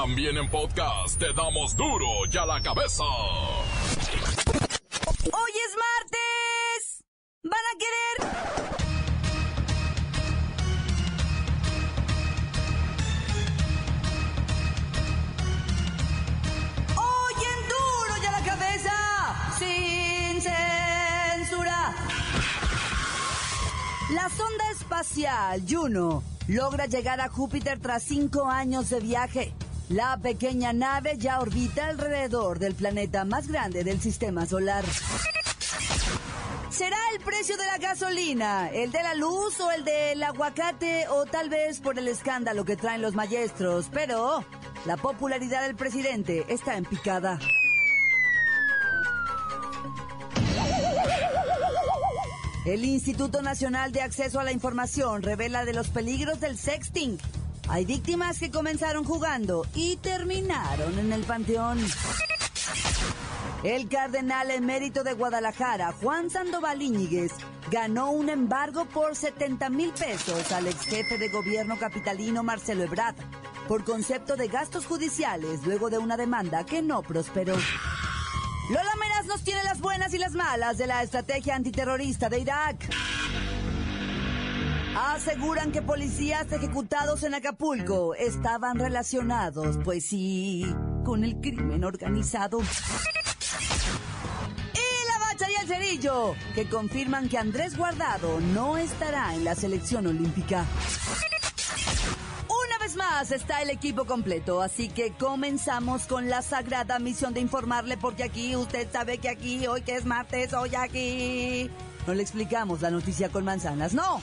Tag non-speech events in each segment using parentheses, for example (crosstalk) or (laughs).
También en podcast te damos duro y a la cabeza. ¡Hoy es martes! ¿Van a querer? ¡Hoy duro y a la cabeza! ¡Sin censura! La sonda espacial Juno logra llegar a Júpiter tras cinco años de viaje. La pequeña nave ya orbita alrededor del planeta más grande del sistema solar. ¿Será el precio de la gasolina, el de la luz o el del aguacate o tal vez por el escándalo que traen los maestros? Pero la popularidad del presidente está en picada. El Instituto Nacional de Acceso a la Información revela de los peligros del sexting. Hay víctimas que comenzaron jugando y terminaron en el panteón. El cardenal emérito de Guadalajara, Juan Sandoval Íñiguez, ganó un embargo por 70 mil pesos al ex jefe de gobierno capitalino Marcelo Ebrard por concepto de gastos judiciales luego de una demanda que no prosperó. Lola Meraz nos tiene las buenas y las malas de la estrategia antiterrorista de Irak. Aseguran que policías ejecutados en Acapulco estaban relacionados, pues sí, con el crimen organizado. Y la bacha y el cerillo, que confirman que Andrés Guardado no estará en la selección olímpica. Una vez más está el equipo completo, así que comenzamos con la sagrada misión de informarle, porque aquí usted sabe que aquí, hoy que es martes, hoy aquí. No le explicamos la noticia con manzanas, no.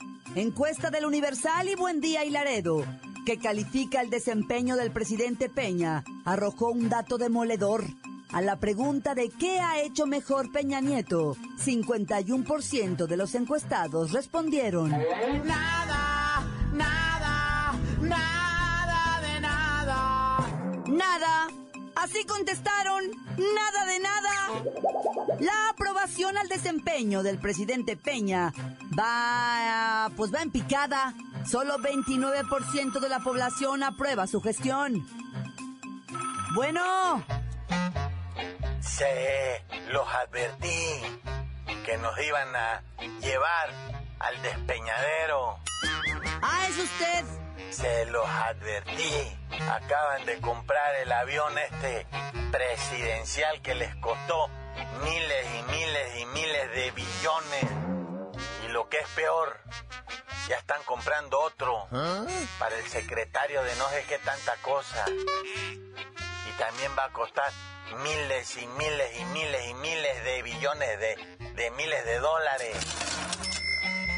Encuesta del Universal y Buen Día y Laredo, que califica el desempeño del presidente Peña, arrojó un dato demoledor. A la pregunta de qué ha hecho mejor Peña Nieto, 51% de los encuestados respondieron. Nada, nada, nada de nada. Nada. Así contestaron, nada de nada. La aprobación al desempeño del presidente Peña va, pues va en picada. Solo 29% de la población aprueba su gestión. Bueno, Se los advertí que nos iban a llevar al despeñadero. ah, es usted. Se los advertí. Acaban de comprar el avión este presidencial que les costó miles y miles y miles de billones. Y lo que es peor, ya están comprando otro para el secretario de no sé qué tanta cosa. Y también va a costar miles y miles y miles y miles de billones de, de miles de dólares.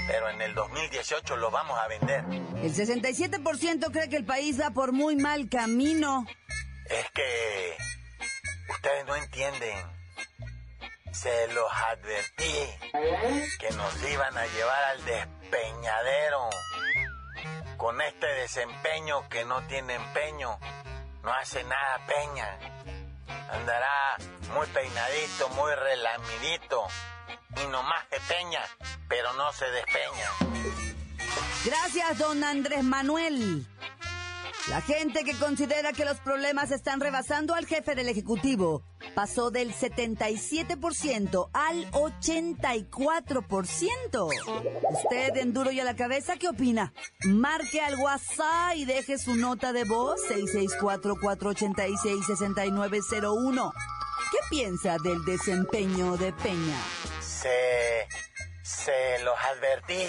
Pero en el 2018 lo vamos a vender. El 67% cree que el país va por muy mal camino. Es que ustedes no entienden. Se los advertí que nos iban a llevar al despeñadero. Con este desempeño que no tiene empeño, no hace nada Peña. Andará muy peinadito, muy relamidito. Y nomás de Peña, pero no se despeña. Gracias, don Andrés Manuel. La gente que considera que los problemas están rebasando al jefe del Ejecutivo pasó del 77% al 84%. Usted, en duro y a la cabeza, ¿qué opina? Marque al WhatsApp y deje su nota de voz 664-486-6901. ¿Qué piensa del desempeño de Peña? Se, se los advertí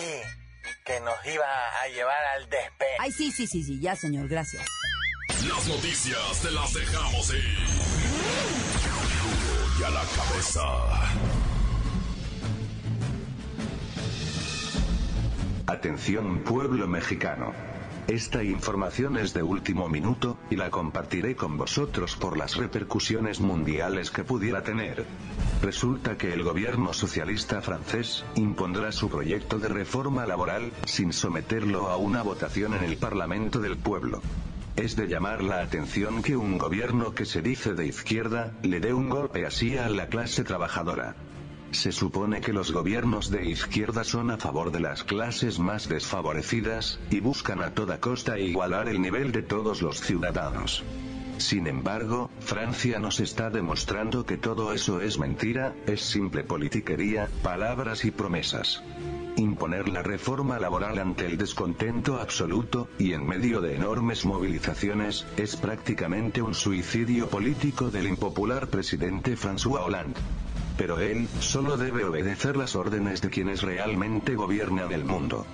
que nos iba a llevar al despe... Ay, sí, sí, sí, sí, ya, señor, gracias. Las noticias te las dejamos ir. Duro y a la cabeza. Atención pueblo mexicano. Esta información es de último minuto, y la compartiré con vosotros por las repercusiones mundiales que pudiera tener. Resulta que el gobierno socialista francés impondrá su proyecto de reforma laboral, sin someterlo a una votación en el Parlamento del pueblo. Es de llamar la atención que un gobierno que se dice de izquierda, le dé un golpe así a la clase trabajadora. Se supone que los gobiernos de izquierda son a favor de las clases más desfavorecidas, y buscan a toda costa igualar el nivel de todos los ciudadanos. Sin embargo, Francia nos está demostrando que todo eso es mentira, es simple politiquería, palabras y promesas. Imponer la reforma laboral ante el descontento absoluto, y en medio de enormes movilizaciones, es prácticamente un suicidio político del impopular presidente François Hollande pero él solo debe obedecer las órdenes de quienes realmente gobiernan el mundo.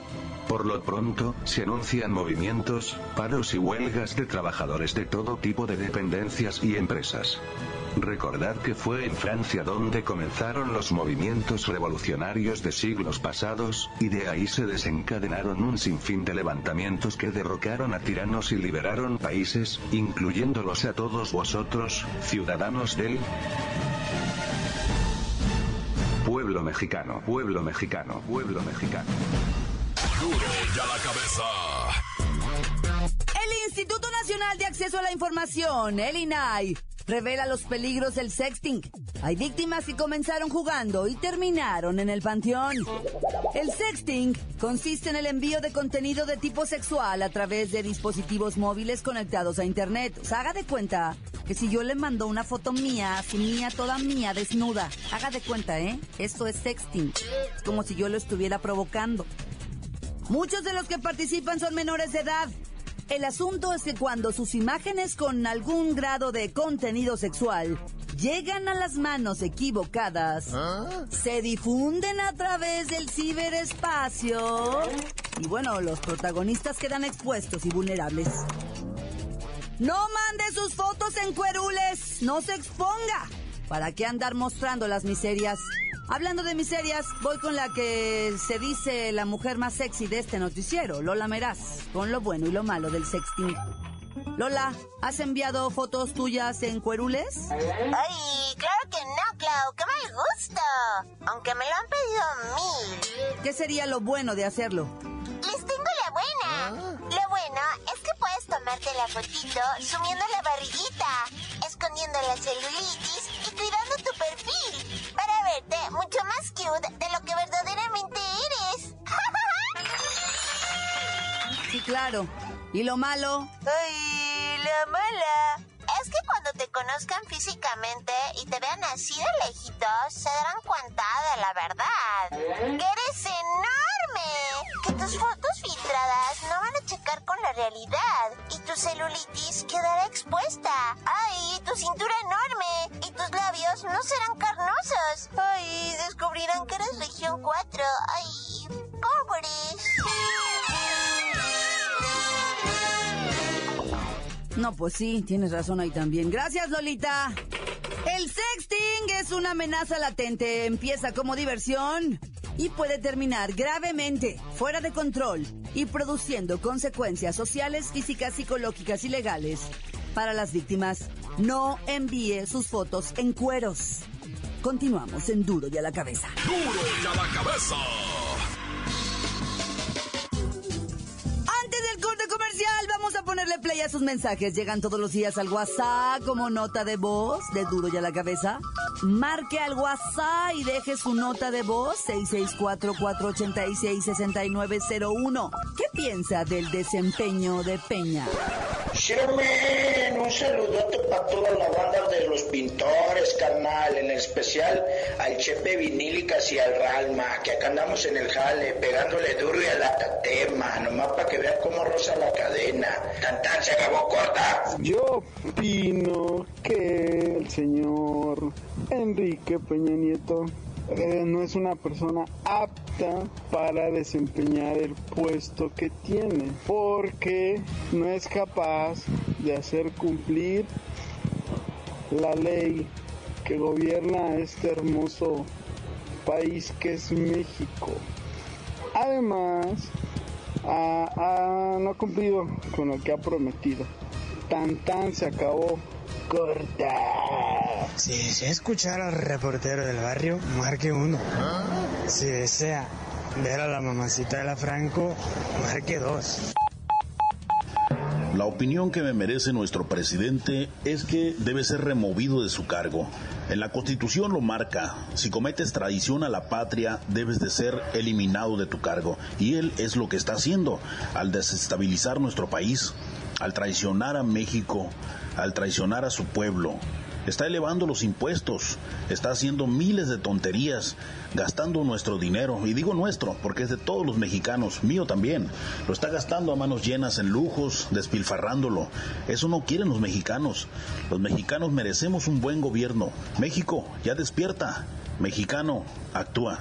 Por lo pronto, se anuncian movimientos, paros y huelgas de trabajadores de todo tipo de dependencias y empresas. Recordad que fue en Francia donde comenzaron los movimientos revolucionarios de siglos pasados, y de ahí se desencadenaron un sinfín de levantamientos que derrocaron a tiranos y liberaron países, incluyéndolos a todos vosotros, ciudadanos del Pueblo mexicano, pueblo mexicano, pueblo mexicano. Duro ya la cabeza. El Instituto Nacional de Acceso a la Información, el INAI, revela los peligros del sexting. Hay víctimas que comenzaron jugando y terminaron en el panteón. El sexting consiste en el envío de contenido de tipo sexual a través de dispositivos móviles conectados a Internet. O sea, haga de cuenta que si yo le mando una foto mía, así mía, toda mía, desnuda, haga de cuenta, ¿eh? Esto es sexting. Es como si yo lo estuviera provocando. Muchos de los que participan son menores de edad. El asunto es que cuando sus imágenes con algún grado de contenido sexual llegan a las manos equivocadas, se difunden a través del ciberespacio y bueno, los protagonistas quedan expuestos y vulnerables. No mande sus fotos en cuerules, no se exponga. ¿Para qué andar mostrando las miserias? Hablando de miserias, voy con la que se dice la mujer más sexy de este noticiero, Lola Meraz, con lo bueno y lo malo del sexting. Lola, ¿has enviado fotos tuyas en cuerules? Ay, claro que no, Clau, qué mal gusto. Aunque me lo han pedido mil. ¿Qué sería lo bueno de hacerlo? Les tengo buena. Lo bueno es que puedes tomarte la fotito sumiendo la barriguita, escondiendo la celulitis y cuidando tu perfil para verte mucho más cute de lo que verdaderamente eres. Sí, claro. ¿Y lo malo? Ay, la mala. Es que cuando te conozcan físicamente y te vean así de lejitos, se darán cuenta de la verdad. ¡Que eres enorme! Que tus fotos filtradas no van a checar con la realidad. Y tu celulitis quedará expuesta. ¡Ay, tu cintura enorme! Y tus labios no serán carnosos. ¡Ay, descubrirán que eres región 4! ¡Ay, pobres! No, pues sí, tienes razón ahí también. Gracias, Lolita. El sexting es una amenaza latente. Empieza como diversión y puede terminar gravemente, fuera de control y produciendo consecuencias sociales, físicas, psicológicas y legales. Para las víctimas, no envíe sus fotos en cueros. Continuamos en Duro y a la cabeza. Duro ya la cabeza. Sus mensajes. Llegan todos los días al WhatsApp como nota de voz de Duro y a la cabeza. Marque al WhatsApp y deje su nota de voz 664-486-6901. ¿Qué piensa del desempeño de Peña? Sherman, un saludote para toda la banda de los pintores, carnal, en especial al Chepe Vinílicas y al Ralma, que acá andamos en el jale, pegándole duro y a la tatema, nomás para que vean cómo rosa la cadena. Tan tan se acabó corta. Yo opino que el señor Enrique Peña Nieto no es una persona apta para desempeñar el puesto que tiene, porque no es capaz de hacer cumplir la ley que gobierna este hermoso país que es México. Además, no ha cumplido con lo que ha prometido. Tan tan se acabó. Corta. Si desea escuchar al reportero del barrio, marque uno. Si desea ver a la mamacita de la Franco, marque dos. La opinión que me merece nuestro presidente es que debe ser removido de su cargo. En la Constitución lo marca. Si cometes traición a la patria, debes de ser eliminado de tu cargo. Y él es lo que está haciendo al desestabilizar nuestro país, al traicionar a México, al traicionar a su pueblo está elevando los impuestos, está haciendo miles de tonterías, gastando nuestro dinero, y digo nuestro porque es de todos los mexicanos, mío también, lo está gastando a manos llenas en lujos, despilfarrándolo. Eso no quieren los mexicanos. Los mexicanos merecemos un buen gobierno. México, ya despierta. Mexicano, actúa.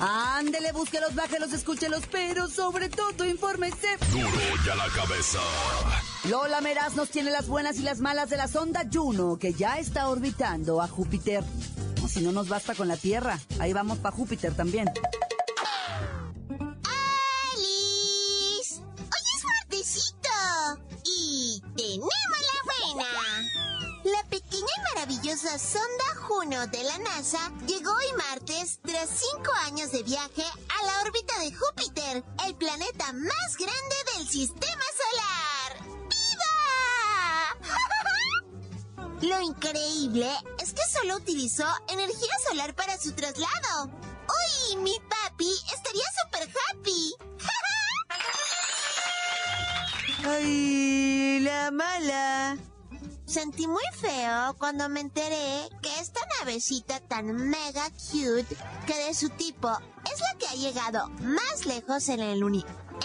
Ándele, búsquelos, bájelos, escúchelos, pero sobre todo infórmese. Duro y a la cabeza. Lola Meraz nos tiene las buenas y las malas de la sonda Juno, que ya está orbitando a Júpiter. O si no nos basta con la Tierra, ahí vamos para Júpiter también. Sonda Juno de la NASA llegó hoy martes, tras cinco años de viaje, a la órbita de Júpiter, el planeta más grande del sistema solar. ¡Viva! (laughs) Lo increíble es que solo utilizó energía solar para su traslado. ¡Uy, mi papi estaría súper happy! (laughs) ¡Ay, la mala! Sentí muy feo cuando me enteré que esta navecita tan mega cute, que de su tipo es la que ha llegado más lejos en el,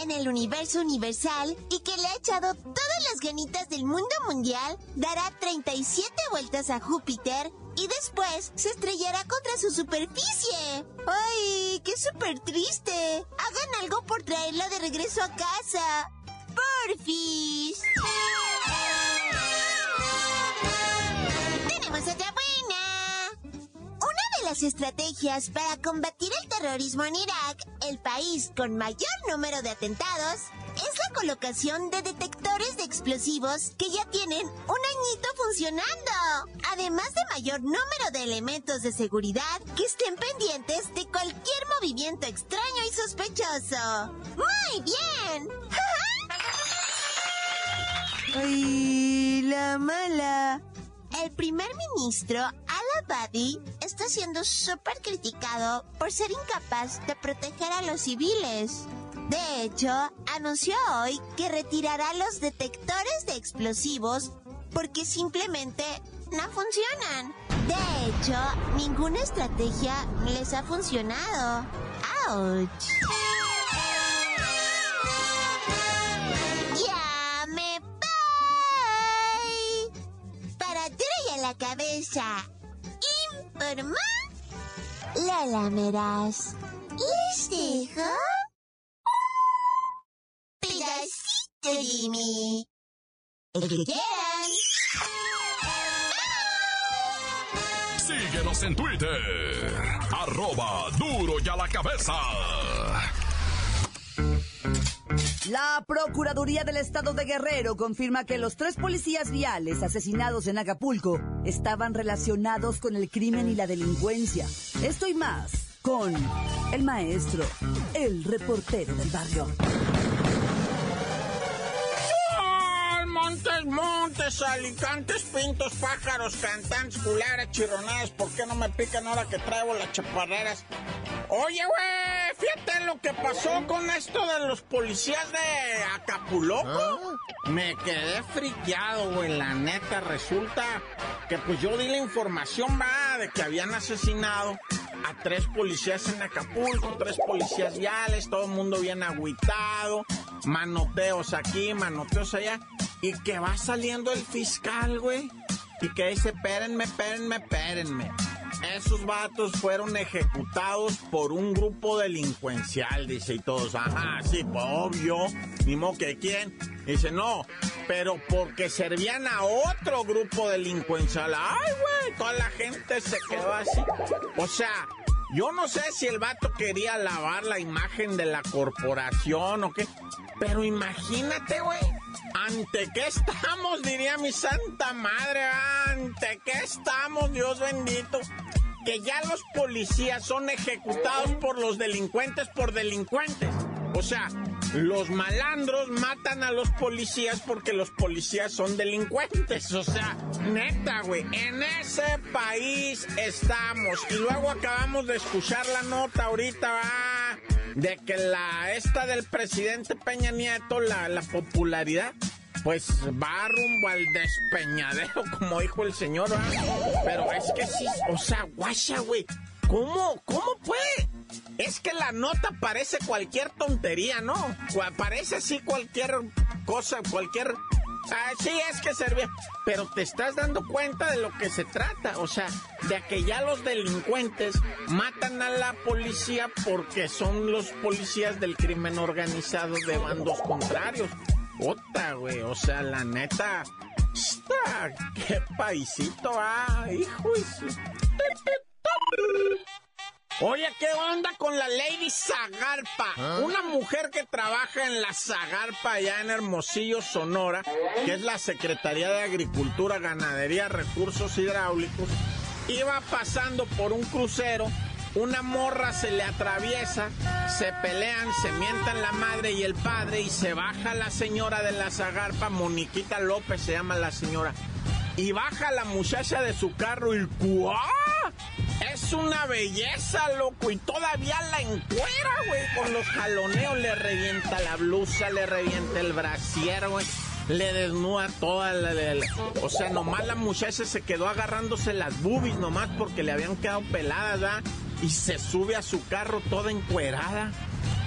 en el universo universal y que le ha echado todas las ganitas del mundo mundial, dará 37 vueltas a Júpiter y después se estrellará contra su superficie. ¡Ay, qué súper triste! Hagan algo por traerla de regreso a casa. Las estrategias para combatir el terrorismo en Irak, el país con mayor número de atentados, es la colocación de detectores de explosivos que ya tienen un añito funcionando, además de mayor número de elementos de seguridad que estén pendientes de cualquier movimiento extraño y sospechoso. ¡Muy bien! (laughs) ¡Ay, la mala! El primer ministro Al-Abadi está siendo súper criticado por ser incapaz de proteger a los civiles. De hecho, anunció hoy que retirará los detectores de explosivos porque simplemente no funcionan. De hecho, ninguna estrategia les ha funcionado. ¡Auch! Cabeza. Informa la lamerás. Les dejo pedacito de mí. El que quieran. Síguenos en Twitter. Arroba duro y a la cabeza. La Procuraduría del Estado de Guerrero confirma que los tres policías viales asesinados en Acapulco estaban relacionados con el crimen y la delincuencia. Esto y más con el maestro, el reportero del barrio. Montes, montes, alicantes, pintos, pájaros, cantantes, culebras, chirronadas, ¿por qué no me pican ahora que traigo las chaparreras? Oye, güey, fíjate lo que pasó con esto de los policías de Acapulco. ¿Ah? Me quedé friqueado, güey, la neta, resulta que pues yo di la información, va, de que habían asesinado a tres policías en Acapulco, tres policías viales, todo el mundo bien agüitado, manoteos aquí, manoteos allá, y que va saliendo el fiscal, güey, y que dice, espérenme, espérenme, espérenme. Esos vatos fueron ejecutados por un grupo delincuencial, dice, y todos, ajá, sí, pues obvio, ni modo que quién. Dice, no, pero porque servían a otro grupo delincuencial. Ay, güey, toda la gente se quedó así. O sea, yo no sé si el vato quería lavar la imagen de la corporación o qué, pero imagínate, güey. ¿Ante qué estamos? Diría mi santa madre. ¿Ante qué estamos, Dios bendito? Que ya los policías son ejecutados por los delincuentes por delincuentes. O sea, los malandros matan a los policías porque los policías son delincuentes. O sea, neta, güey. En ese país estamos. Y luego acabamos de escuchar la nota ahorita, va, de que la esta del presidente Peña Nieto, la, la popularidad, pues va rumbo al despeñadero, (laughs) como dijo el señor. Pero es que sí, o sea, guacha, güey. ¿Cómo? ¿Cómo puede? Es que la nota parece cualquier tontería, ¿no? Parece así cualquier cosa, cualquier... Ah, sí, es que servía. Pero te estás dando cuenta de lo que se trata. O sea, de que ya los delincuentes matan a la policía porque son los policías del crimen organizado de bandos contrarios. Puta, güey. O sea, la neta. esta, ¡Qué paisito, ah! ¡Hijo Oye, ¿qué onda con la Lady Zagarpa? Una mujer que trabaja en la Zagarpa allá en Hermosillo, Sonora, que es la Secretaría de Agricultura, Ganadería, Recursos Hidráulicos, iba pasando por un crucero, una morra se le atraviesa, se pelean, se mientan la madre y el padre y se baja la señora de la Zagarpa, Moniquita López se llama la señora, y baja la muchacha de su carro y ¡cuá! Es una belleza, loco, y todavía la encuera, güey, con los jaloneos le revienta la blusa, le revienta el brasier, güey. Le desnuda toda la, la- O sea, nomás la muchacha se quedó agarrándose las boobies nomás porque le habían quedado peladas, ¿verdad? Y se sube a su carro toda encuerada.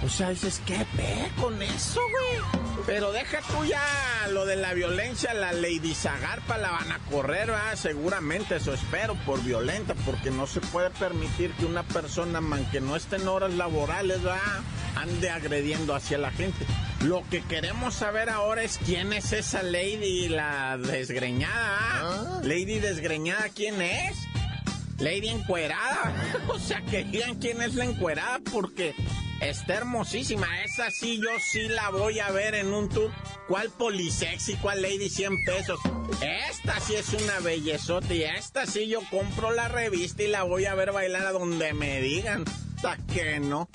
O sea, dices, ¿qué ve con eso, güey? Pero deja tú ya lo de la violencia, la Lady Zagarpa la van a correr, ¿verdad? Seguramente, eso espero, por violenta, porque no se puede permitir que una persona, man, que no esté en horas laborales, ¿verdad? Ande agrediendo hacia la gente. Lo que queremos saber ahora es quién es esa Lady, la desgreñada, ¿ah? Lady desgreñada, ¿quién es? Lady encuerada. (laughs) o sea, que digan quién es la encuerada porque está hermosísima. Esa sí, yo sí la voy a ver en un tour. ¿Cuál polisexy? ¿Cuál Lady 100 pesos? Esta sí es una bellezota y esta sí yo compro la revista y la voy a ver bailar a donde me digan. Hasta que no.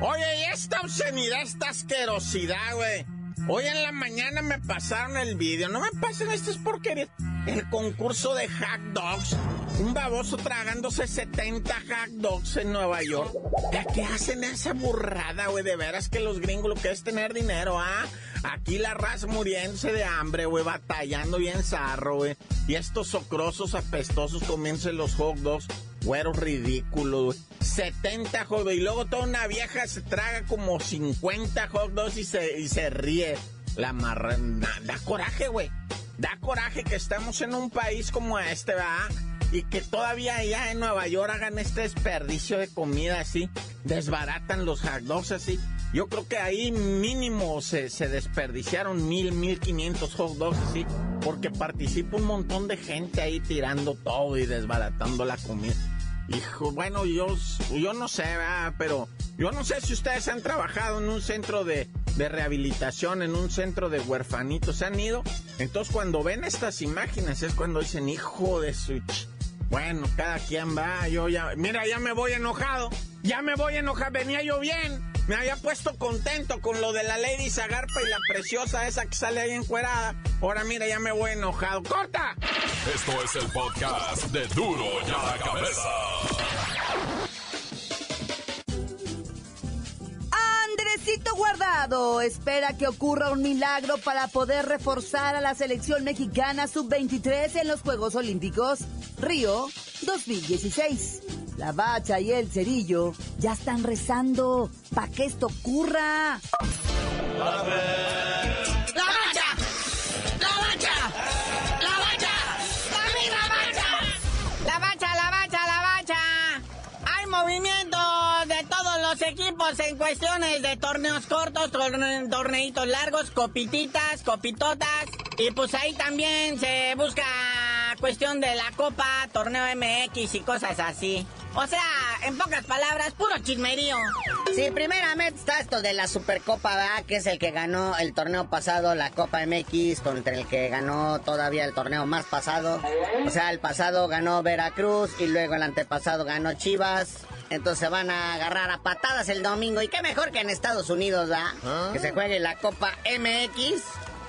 Oye, y esta obscenidad, esta asquerosidad, güey. Hoy en la mañana me pasaron el vídeo. No me pasen estas porquerías. El concurso de hack dogs. Un baboso tragándose 70 hack dogs en Nueva York. ¿De qué hacen esa burrada, güey? De veras que los gringos lo que es tener dinero, ¿ah? Aquí la raza muriéndose de hambre, güey, batallando bien zarro, güey. Y estos socrosos apestosos comiéndose los hot dogs. Güeros ridículos, güey. 70 hot dogs. Y luego toda una vieja se traga como 50 hot dogs y se, y se ríe. La marra... na- Da coraje, güey. Da coraje que estamos en un país como este, ¿verdad? Y que todavía allá en Nueva York hagan este desperdicio de comida así. Desbaratan los hot dogs así. Yo creo que ahí mínimo se, se desperdiciaron mil, mil quinientos hot dogs así. Porque participa un montón de gente ahí tirando todo y desbaratando la comida. Hijo, bueno, yo, yo no sé, ¿verdad? pero yo no sé si ustedes han trabajado en un centro de, de rehabilitación, en un centro de huerfanitos, ¿se han ido? Entonces cuando ven estas imágenes es cuando dicen, hijo de su... ch-". Bueno, cada quien va, yo ya... Mira, ya me voy enojado, ya me voy enojado, venía yo bien. Me había puesto contento con lo de la Lady Zagarpa y la preciosa esa que sale ahí encuerada. Ahora mira, ya me voy enojado. ¡Corta! Esto es el podcast de Duro y a la Cabeza. Guardado espera que ocurra un milagro para poder reforzar a la selección mexicana sub-23 en los Juegos Olímpicos Río 2016. La bacha y el cerillo ya están rezando para que esto ocurra. ¡La equipos en cuestiones de torneos cortos, torne- torneitos largos, copititas, copitotas. Y pues ahí también se busca cuestión de la Copa, torneo MX y cosas así. O sea, en pocas palabras, puro chismerío. Sí, primeramente está esto de la Supercopa, ¿verdad? Que es el que ganó el torneo pasado, la Copa MX, contra el que ganó todavía el torneo más pasado. O sea, el pasado ganó Veracruz y luego el antepasado ganó Chivas. Entonces se van a agarrar a patadas el domingo. Y qué mejor que en Estados Unidos, ¿verdad? Que se juegue la Copa MX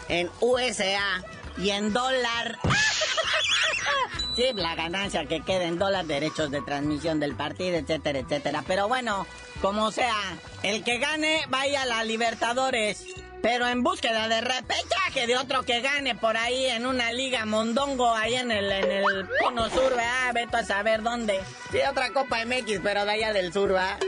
en USA. Y en dólar. (laughs) Sí, la ganancia que queda en dólar, derechos de transmisión del partido, etcétera, etcétera. Pero bueno, como sea, el que gane vaya a la Libertadores. Pero en búsqueda de repechaje de otro que gane por ahí en una liga mondongo ahí en el, en el cono sur, ¿verdad? Veto a saber dónde. Sí, otra Copa MX, pero de allá del sur, ¿va?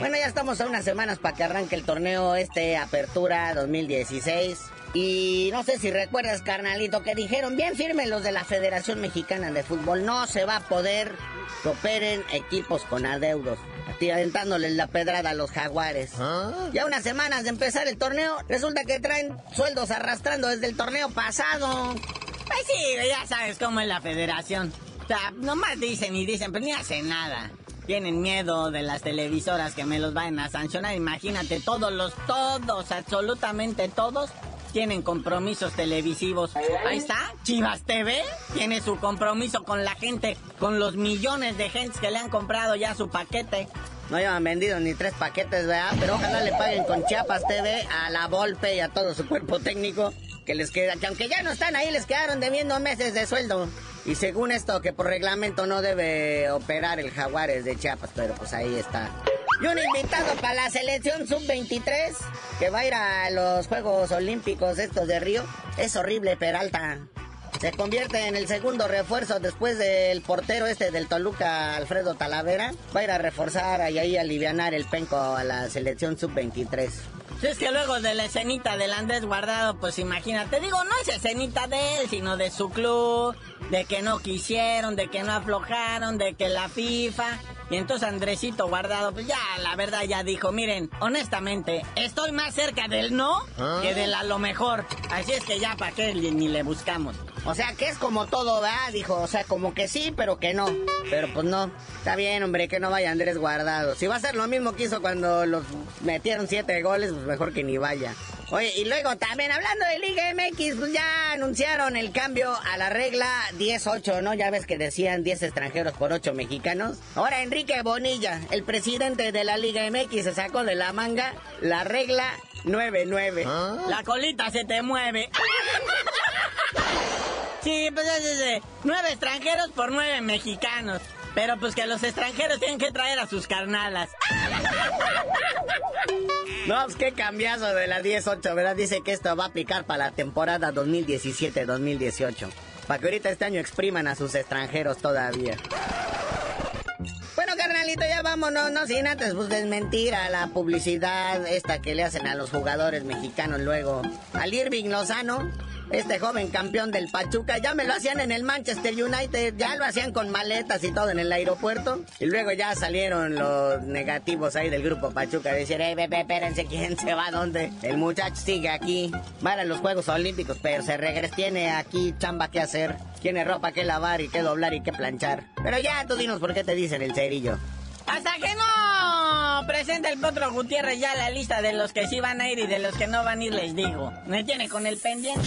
Bueno, ya estamos a unas semanas para que arranque el torneo este Apertura 2016. Y no sé si recuerdas, carnalito, que dijeron bien firme los de la Federación Mexicana de Fútbol. No se va a poder que operen equipos con adeudos. Así aventándoles la pedrada a los jaguares. Ya unas semanas de empezar el torneo, resulta que traen sueldos arrastrando desde el torneo pasado. Pues sí, ya sabes cómo es la federación. O sea, nomás dicen y dicen, pero ni hacen nada. Tienen miedo de las televisoras que me los vayan a sancionar. Imagínate, todos los, todos, absolutamente todos, tienen compromisos televisivos. Ahí está, Chivas TV tiene su compromiso con la gente, con los millones de gentes que le han comprado ya su paquete. No llevan vendido ni tres paquetes, ¿verdad? Pero ojalá le paguen con Chiapas TV a la Volpe y a todo su cuerpo técnico. Que les queda, que aunque ya no están ahí, les quedaron debiendo meses de sueldo. Y según esto, que por reglamento no debe operar el Jaguares de Chiapas, pero pues ahí está. Y un invitado para la selección sub-23 que va a ir a los Juegos Olímpicos estos de Río. Es horrible, Peralta. Se convierte en el segundo refuerzo después del portero este del Toluca, Alfredo Talavera. Va a ir a reforzar y ahí alivianar el penco a la selección sub-23. Si es que luego de la escenita del Andrés Guardado, pues imagínate, digo, no es escenita de él, sino de su club, de que no quisieron, de que no aflojaron, de que la FIFA. Y entonces Andresito Guardado, pues ya, la verdad ya dijo, miren, honestamente, estoy más cerca del no que del a lo mejor. Así es que ya para qué ni ni le buscamos. O sea, que es como todo, ¿verdad? Dijo, o sea, como que sí, pero que no. Pero pues no. Está bien, hombre, que no vaya Andrés Guardado. Si va a ser lo mismo que hizo cuando los metieron siete goles, pues mejor que ni vaya. Oye, y luego también hablando de Liga MX, pues ya anunciaron el cambio a la regla 10-8, ¿no? Ya ves que decían 10 extranjeros por 8 mexicanos. Ahora Enrique Bonilla, el presidente de la Liga MX, se sacó de la manga la regla 9-9. La colita se te mueve. (laughs) Sí, pues es, es, es, nueve extranjeros por nueve mexicanos. Pero pues que los extranjeros tienen que traer a sus carnalas. No, pues qué cambiazo de la 10-8, ¿verdad? Dice que esto va a aplicar para la temporada 2017-2018. Para que ahorita este año expriman a sus extranjeros todavía. Bueno, carnalito, ya vámonos, no sin antes pues desmentir a la publicidad esta que le hacen a los jugadores mexicanos luego. Al Irving Lozano, este joven campeón del Pachuca, ya me lo hacían en el Manchester United, ya lo hacían con maletas y todo en el aeropuerto. Y luego ya salieron los negativos ahí del grupo Pachuca, decir, eh, bebé, espérense, ¿quién se va a dónde? El muchacho sigue aquí, va a los Juegos Olímpicos, pero se regresa, tiene aquí chamba que hacer, tiene ropa que lavar y que doblar y que planchar. Pero ya, tú dinos por qué te dicen el cerillo. Hasta que no presenta el Potro Gutiérrez ya la lista de los que sí van a ir y de los que no van a ir, les digo. Me tiene con el pendiente.